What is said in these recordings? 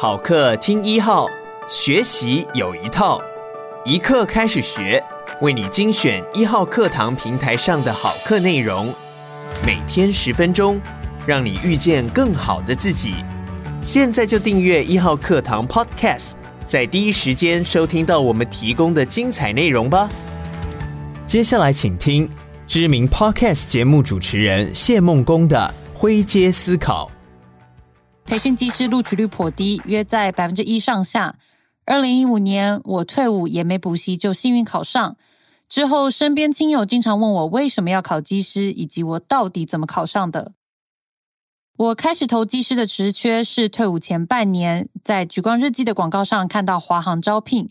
好课听一号，学习有一套，一课开始学，为你精选一号课堂平台上的好课内容，每天十分钟，让你遇见更好的自己。现在就订阅一号课堂 Podcast，在第一时间收听到我们提供的精彩内容吧。接下来请听知名 Podcast 节目主持人谢孟恭的《灰阶思考》。培训机师录取率颇低，约在百分之一上下。二零一五年我退伍，也没补习，就幸运考上。之后身边亲友经常问我为什么要考机师，以及我到底怎么考上的。我开始投机师的职缺是退伍前半年，在莒光日记的广告上看到华航招聘，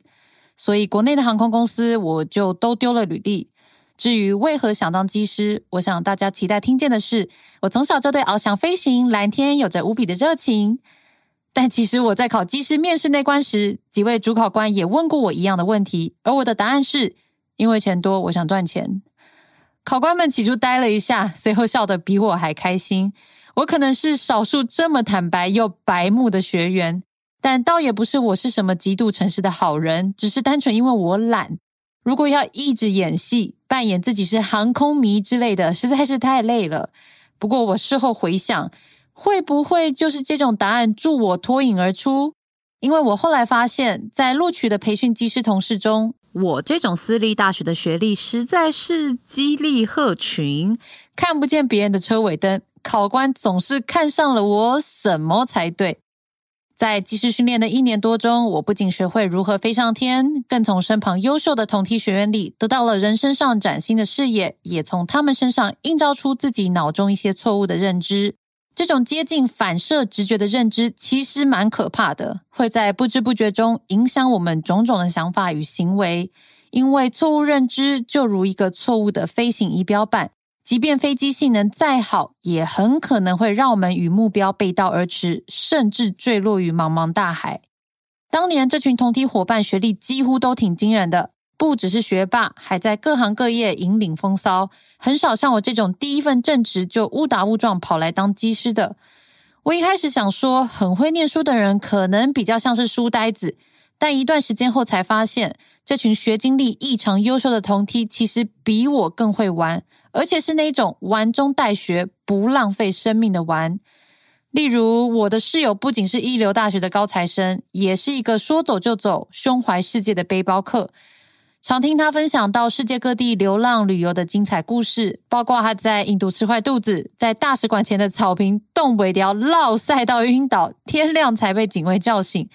所以国内的航空公司我就都丢了履历。至于为何想当机师，我想大家期待听见的是，我从小就对翱翔飞行、蓝天有着无比的热情。但其实我在考机师面试那关时，几位主考官也问过我一样的问题，而我的答案是因为钱多，我想赚钱。考官们起初呆了一下，随后笑得比我还开心。我可能是少数这么坦白又白目的学员，但倒也不是我是什么极度诚实的好人，只是单纯因为我懒。如果要一直演戏，扮演自己是航空迷之类的，实在是太累了。不过我事后回想，会不会就是这种答案助我脱颖而出？因为我后来发现，在录取的培训机师同事中，我这种私立大学的学历实在是激励鹤群，看不见别人的车尾灯。考官总是看上了我什么才对？在机师训练的一年多中，我不仅学会如何飞上天，更从身旁优秀的同梯学员里得到了人生上崭新的视野，也从他们身上映照出自己脑中一些错误的认知。这种接近反射直觉的认知其实蛮可怕的，会在不知不觉中影响我们种种的想法与行为。因为错误认知就如一个错误的飞行仪表板。即便飞机性能再好，也很可能会让我们与目标背道而驰，甚至坠落于茫茫大海。当年这群同梯伙伴学历几乎都挺惊人的，不只是学霸，还在各行各业引领风骚。很少像我这种第一份正职就误打误撞跑来当机师的。我一开始想说，很会念书的人可能比较像是书呆子，但一段时间后才发现，这群学经历异常优秀的同梯，其实比我更会玩。而且是那种玩中带学、不浪费生命的玩。例如，我的室友不仅是一流大学的高材生，也是一个说走就走、胸怀世界的背包客。常听他分享到世界各地流浪旅游的精彩故事，包括他在印度吃坏肚子，在大使馆前的草坪冻尾条落晒到晕倒，天亮才被警卫叫醒；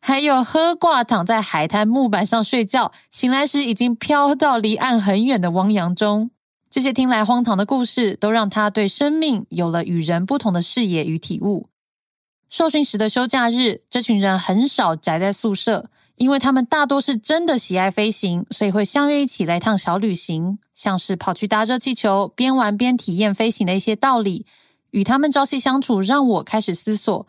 还有喝挂躺在海滩木板上睡觉，醒来时已经飘到离岸很远的汪洋中。这些听来荒唐的故事，都让他对生命有了与人不同的视野与体悟。受训时的休假日，这群人很少宅在宿舍，因为他们大多是真的喜爱飞行，所以会相约一起来趟小旅行，像是跑去搭热气球，边玩边体验飞行的一些道理。与他们朝夕相处，让我开始思索，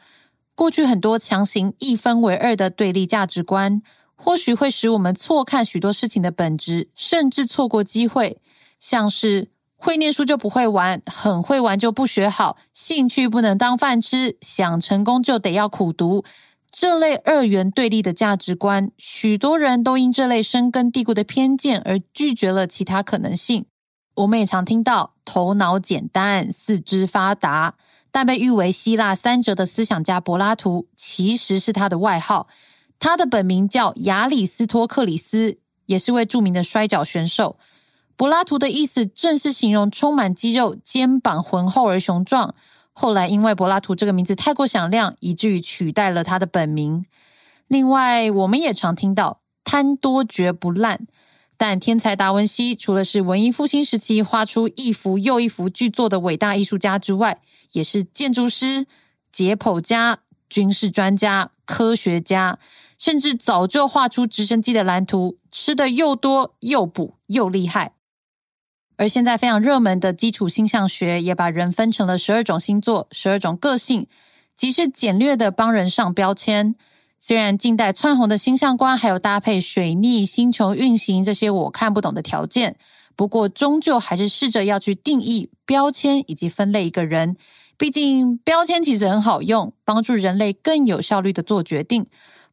过去很多强行一分为二的对立价值观，或许会使我们错看许多事情的本质，甚至错过机会。像是会念书就不会玩，很会玩就不学好，兴趣不能当饭吃，想成功就得要苦读，这类二元对立的价值观，许多人都因这类深根蒂固的偏见而拒绝了其他可能性。我们也常听到头脑简单、四肢发达，但被誉为希腊三哲的思想家柏拉图，其实是他的外号。他的本名叫亚里斯托克里斯，也是位著名的摔角选手。柏拉图的意思正是形容充满肌肉、肩膀浑厚而雄壮。后来因为柏拉图这个名字太过响亮，以至于取代了他的本名。另外，我们也常听到“贪多绝不烂”，但天才达文西除了是文艺复兴时期画出一幅又一幅巨作的伟大艺术家之外，也是建筑师、解剖家、军事专家、科学家，甚至早就画出直升机的蓝图，吃的又多又补又厉害。而现在非常热门的基础星象学也把人分成了十二种星座、十二种个性，即是简略的帮人上标签。虽然近代窜红的星象观还有搭配水逆、星球运行这些我看不懂的条件，不过终究还是试着要去定义、标签以及分类一个人，毕竟标签其实很好用，帮助人类更有效率的做决定。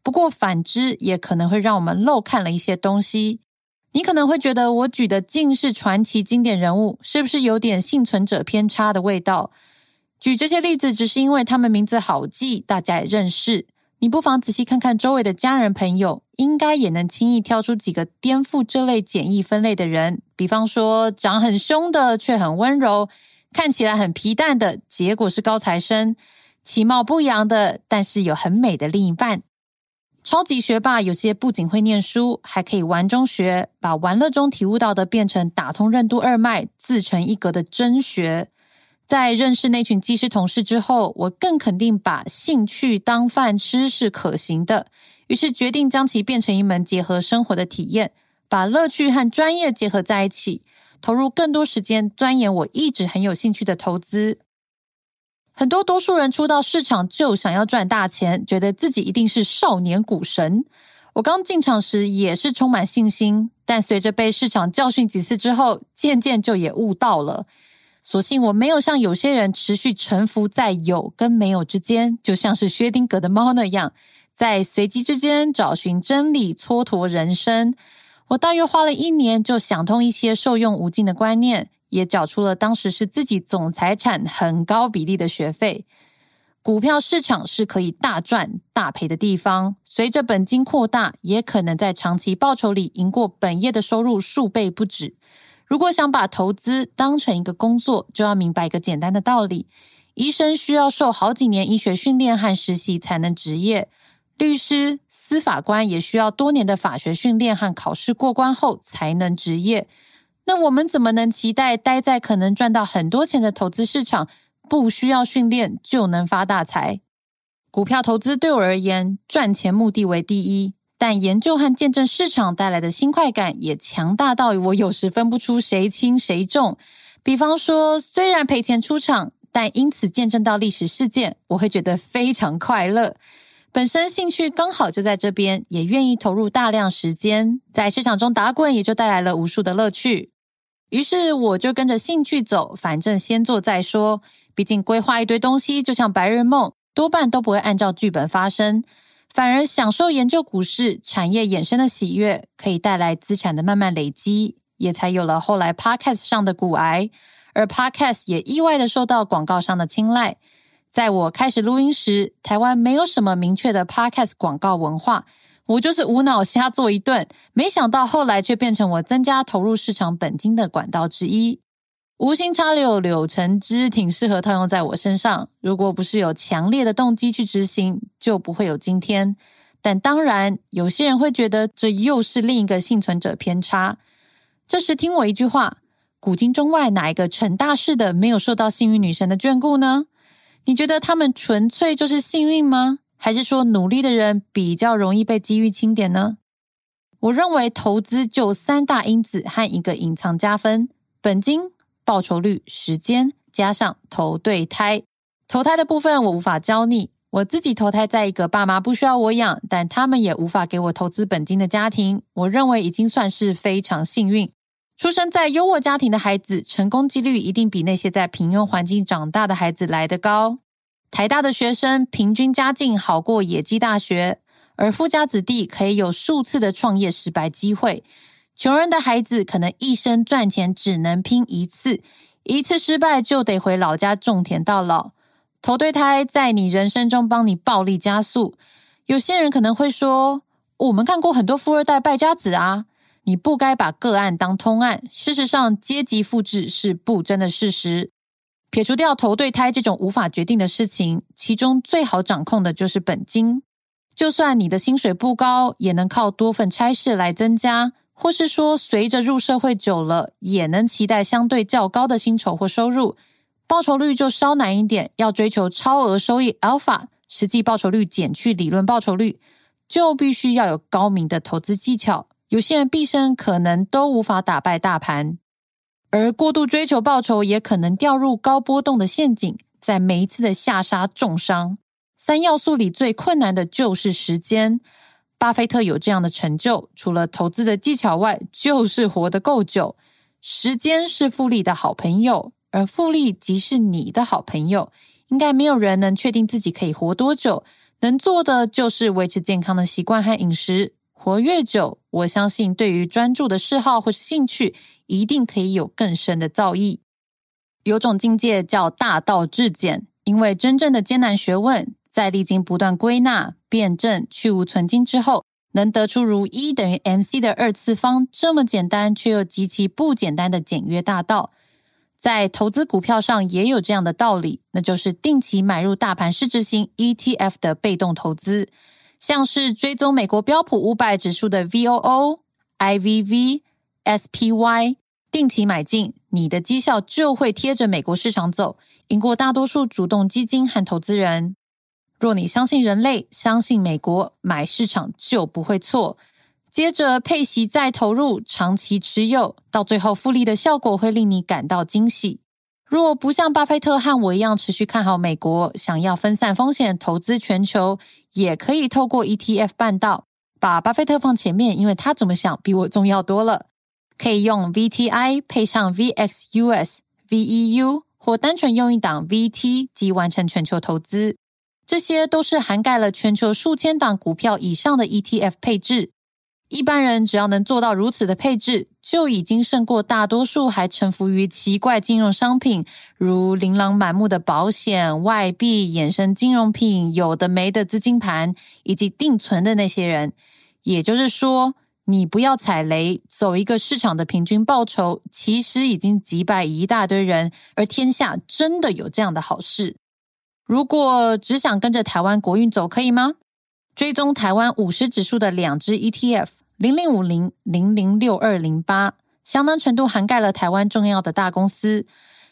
不过反之，也可能会让我们漏看了一些东西。你可能会觉得我举的尽是传奇经典人物，是不是有点幸存者偏差的味道？举这些例子，只是因为他们名字好记，大家也认识。你不妨仔细看看周围的家人朋友，应该也能轻易挑出几个颠覆这类简易分类的人。比方说，长很凶的却很温柔，看起来很皮蛋的，结果是高材生；其貌不扬的，但是有很美的另一半。超级学霸有些不仅会念书，还可以玩中学，把玩乐中体悟到的变成打通任督二脉、自成一格的真学。在认识那群技师同事之后，我更肯定把兴趣当饭吃是可行的，于是决定将其变成一门结合生活的体验，把乐趣和专业结合在一起，投入更多时间钻研我一直很有兴趣的投资。很多多数人初到市场就想要赚大钱，觉得自己一定是少年股神。我刚进场时也是充满信心，但随着被市场教训几次之后，渐渐就也悟到了。所幸我没有像有些人持续沉浮在有跟没有之间，就像是薛丁格的猫那样，在随机之间找寻真理，蹉跎人生。我大约花了一年就想通一些受用无尽的观念。也缴出了当时是自己总财产很高比例的学费。股票市场是可以大赚大赔的地方，随着本金扩大，也可能在长期报酬里赢过本业的收入数倍不止。如果想把投资当成一个工作，就要明白一个简单的道理：医生需要受好几年医学训练和实习才能执业，律师、司法官也需要多年的法学训练和考试过关后才能执业。那我们怎么能期待待在可能赚到很多钱的投资市场，不需要训练就能发大财？股票投资对我而言，赚钱目的为第一，但研究和见证市场带来的新快感也强大到我有时分不出谁轻谁重。比方说，虽然赔钱出场，但因此见证到历史事件，我会觉得非常快乐。本身兴趣刚好就在这边，也愿意投入大量时间在市场中打滚，也就带来了无数的乐趣。于是我就跟着兴趣走，反正先做再说。毕竟规划一堆东西，就像白日梦，多半都不会按照剧本发生。反而享受研究股市产业衍生的喜悦，可以带来资产的慢慢累积，也才有了后来 Podcast 上的股癌。而 Podcast 也意外的受到广告商的青睐。在我开始录音时，台湾没有什么明确的 Podcast 广告文化。我就是无脑瞎做一顿，没想到后来却变成我增加投入市场本金的管道之一。无心插柳柳成枝，挺适合套用在我身上。如果不是有强烈的动机去执行，就不会有今天。但当然，有些人会觉得这又是另一个幸存者偏差。这时听我一句话：古今中外哪一个成大事的没有受到幸运女神的眷顾呢？你觉得他们纯粹就是幸运吗？还是说努力的人比较容易被机遇钦点呢？我认为投资就三大因子和一个隐藏加分：本金、报酬率、时间，加上投对胎。投胎的部分我无法教你，我自己投胎在一个爸妈不需要我养，但他们也无法给我投资本金的家庭，我认为已经算是非常幸运。出生在优渥家庭的孩子，成功几率一定比那些在平庸环境长大的孩子来得高。台大的学生平均家境好过野鸡大学，而富家子弟可以有数次的创业失败机会。穷人的孩子可能一生赚钱只能拼一次，一次失败就得回老家种田到老。投对胎在你人生中帮你暴力加速。有些人可能会说，我们看过很多富二代败家子啊，你不该把个案当通案。事实上，阶级复制是不争的事实。撇除掉投对胎这种无法决定的事情，其中最好掌控的就是本金。就算你的薪水不高，也能靠多份差事来增加，或是说随着入社会久了，也能期待相对较高的薪酬或收入。报酬率就稍难一点，要追求超额收益 Alpha，实际报酬率减去理论报酬率，就必须要有高明的投资技巧。有些人毕生可能都无法打败大盘。而过度追求报酬，也可能掉入高波动的陷阱，在每一次的下杀重伤。三要素里最困难的就是时间。巴菲特有这样的成就，除了投资的技巧外，就是活得够久。时间是复利的好朋友，而复利即是你的好朋友。应该没有人能确定自己可以活多久，能做的就是维持健康的习惯和饮食。活越久，我相信对于专注的嗜好或是兴趣，一定可以有更深的造诣。有种境界叫大道至简，因为真正的艰难学问，在历经不断归纳、辩证、去芜存菁之后，能得出如一等于 MC 的二次方这么简单却又极其不简单的简约大道。在投资股票上也有这样的道理，那就是定期买入大盘市值型 ETF 的被动投资。像是追踪美国标普五百指数的 VOO、IVV、SPY，定期买进，你的绩效就会贴着美国市场走，赢过大多数主动基金和投资人。若你相信人类，相信美国，买市场就不会错。接着配息再投入，长期持有，到最后复利的效果会令你感到惊喜。若不像巴菲特和我一样持续看好美国，想要分散风险投资全球，也可以透过 ETF 办到。把巴菲特放前面，因为他怎么想比我重要多了。可以用 VTI 配上 VXUS、VEU，或单纯用一档 VT 即完成全球投资。这些都是涵盖了全球数千档股票以上的 ETF 配置。一般人只要能做到如此的配置，就已经胜过大多数还臣服于奇怪金融商品，如琳琅满目的保险、外币、衍生金融品、有的没的资金盘以及定存的那些人。也就是说，你不要踩雷，走一个市场的平均报酬，其实已经击败一大堆人。而天下真的有这样的好事？如果只想跟着台湾国运走，可以吗？追踪台湾五十指数的两支 ETF 零零五零零零六二零八，相当程度涵盖了台湾重要的大公司。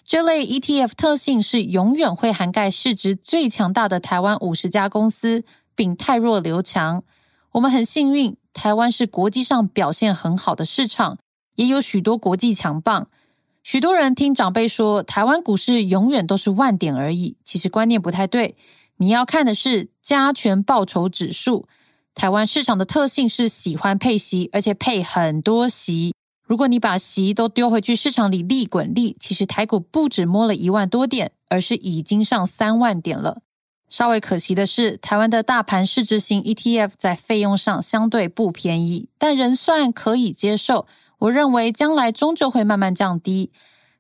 这类 ETF 特性是永远会涵盖市值最强大的台湾五十家公司，并汰弱留强。我们很幸运，台湾是国际上表现很好的市场，也有许多国际强棒。许多人听长辈说，台湾股市永远都是万点而已，其实观念不太对。你要看的是加权报酬指数。台湾市场的特性是喜欢配息，而且配很多息。如果你把息都丢回去市场里利滚利，其实台股不止摸了一万多点，而是已经上三万点了。稍微可惜的是，台湾的大盘市值型 ETF 在费用上相对不便宜，但仍算可以接受。我认为将来终究会慢慢降低。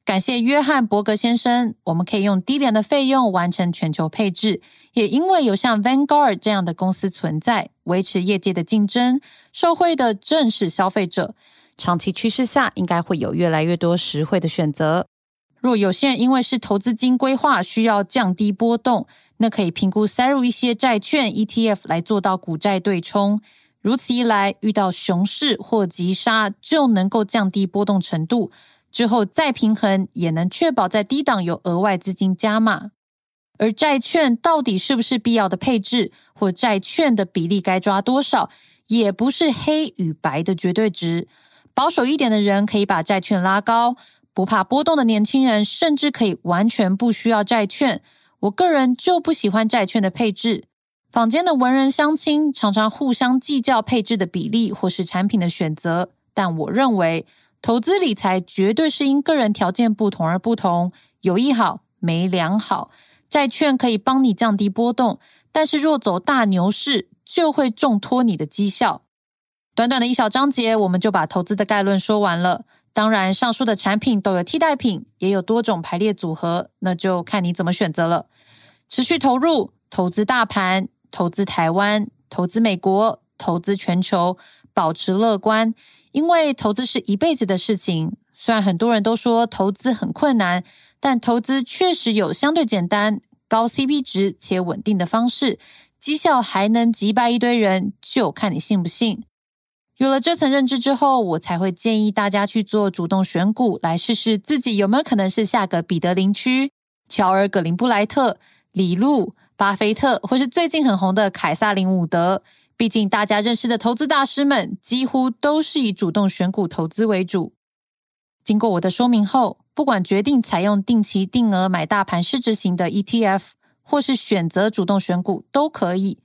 感谢约翰伯格先生，我们可以用低廉的费用完成全球配置。也因为有像 Vanguard 这样的公司存在，维持业界的竞争，受惠的正是消费者。长期趋势下，应该会有越来越多实惠的选择。若有些人因为是投资金规划，需要降低波动，那可以评估塞入一些债券 ETF 来做到股债对冲。如此一来，遇到熊市或急杀，就能够降低波动程度。之后再平衡，也能确保在低档有额外资金加码。而债券到底是不是必要的配置，或债券的比例该抓多少，也不是黑与白的绝对值。保守一点的人可以把债券拉高，不怕波动的年轻人甚至可以完全不需要债券。我个人就不喜欢债券的配置。坊间的文人相亲常常互相计较配置的比例或是产品的选择，但我认为。投资理财绝对是因个人条件不同而不同，有一好没两好。债券可以帮你降低波动，但是若走大牛市，就会重拖你的绩效。短短的一小章节，我们就把投资的概论说完了。当然，上述的产品都有替代品，也有多种排列组合，那就看你怎么选择了。持续投入，投资大盘，投资台湾，投资美国，投资全球，保持乐观。因为投资是一辈子的事情，虽然很多人都说投资很困难，但投资确实有相对简单、高 CP 值且稳定的方式，绩效还能击败一堆人，就看你信不信。有了这层认知之后，我才会建议大家去做主动选股，来试试自己有没有可能是下个彼得林区、乔尔葛林布莱特、李路、巴菲特，或是最近很红的凯撒林伍德。毕竟，大家认识的投资大师们几乎都是以主动选股投资为主。经过我的说明后，不管决定采用定期定额买大盘市值型的 ETF，或是选择主动选股，都可以。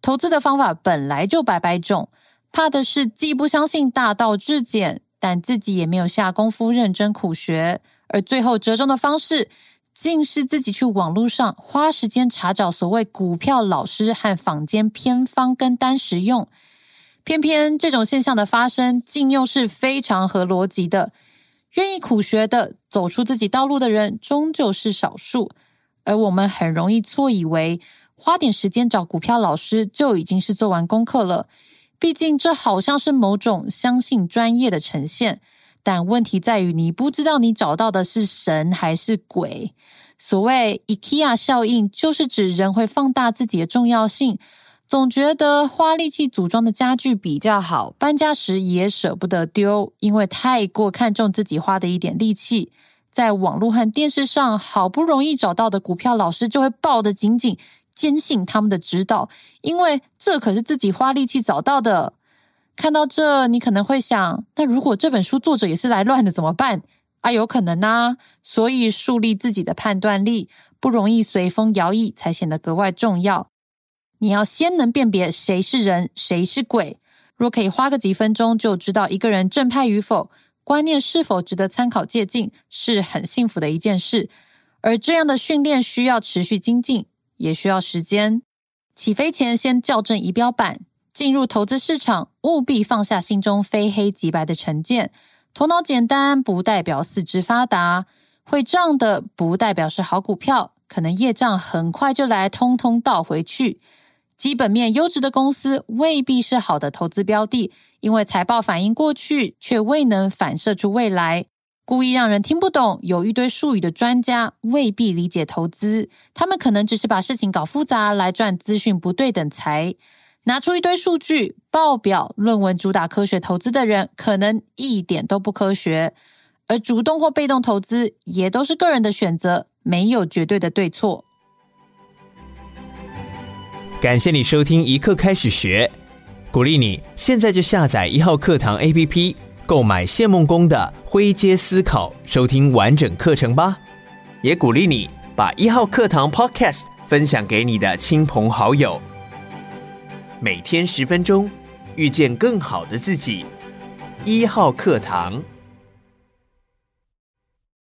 投资的方法本来就百百种，怕的是既不相信大道至简，但自己也没有下功夫认真苦学，而最后折中的方式，竟是自己去网络上花时间查找所谓股票老师和坊间偏方跟单实用。偏偏这种现象的发生，竟又是非常合逻辑的。愿意苦学的，走出自己道路的人，终究是少数。而我们很容易错以为，花点时间找股票老师就已经是做完功课了。毕竟这好像是某种相信专业的呈现。但问题在于，你不知道你找到的是神还是鬼。所谓 IKEA 效应，就是指人会放大自己的重要性，总觉得花力气组装的家具比较好，搬家时也舍不得丢，因为太过看重自己花的一点力气。在网络和电视上好不容易找到的股票老师，就会抱得紧紧，坚信他们的指导，因为这可是自己花力气找到的。看到这，你可能会想：那如果这本书作者也是来乱的怎么办？啊，有可能啊。所以树立自己的判断力，不容易随风摇曳，才显得格外重要。你要先能辨别谁是人，谁是鬼。若可以花个几分钟就知道一个人正派与否，观念是否值得参考借鉴，是很幸福的一件事。而这样的训练需要持续精进，也需要时间。起飞前先校正仪表板。进入投资市场，务必放下心中非黑即白的成见。头脑简单不代表四肢发达，会账的不代表是好股票，可能业账很快就来，通通倒回去。基本面优质的公司未必是好的投资标的，因为财报反映过去，却未能反射出未来。故意让人听不懂，有一堆术语的专家未必理解投资，他们可能只是把事情搞复杂来赚资讯不对等财。拿出一堆数据、报表、论文，主打科学投资的人，可能一点都不科学。而主动或被动投资，也都是个人的选择，没有绝对的对错。感谢你收听一课开始学，鼓励你现在就下载一号课堂 APP，购买谢孟恭的《灰阶思考》，收听完整课程吧。也鼓励你把一号课堂 Podcast 分享给你的亲朋好友。每天十分钟，遇见更好的自己。一号课堂。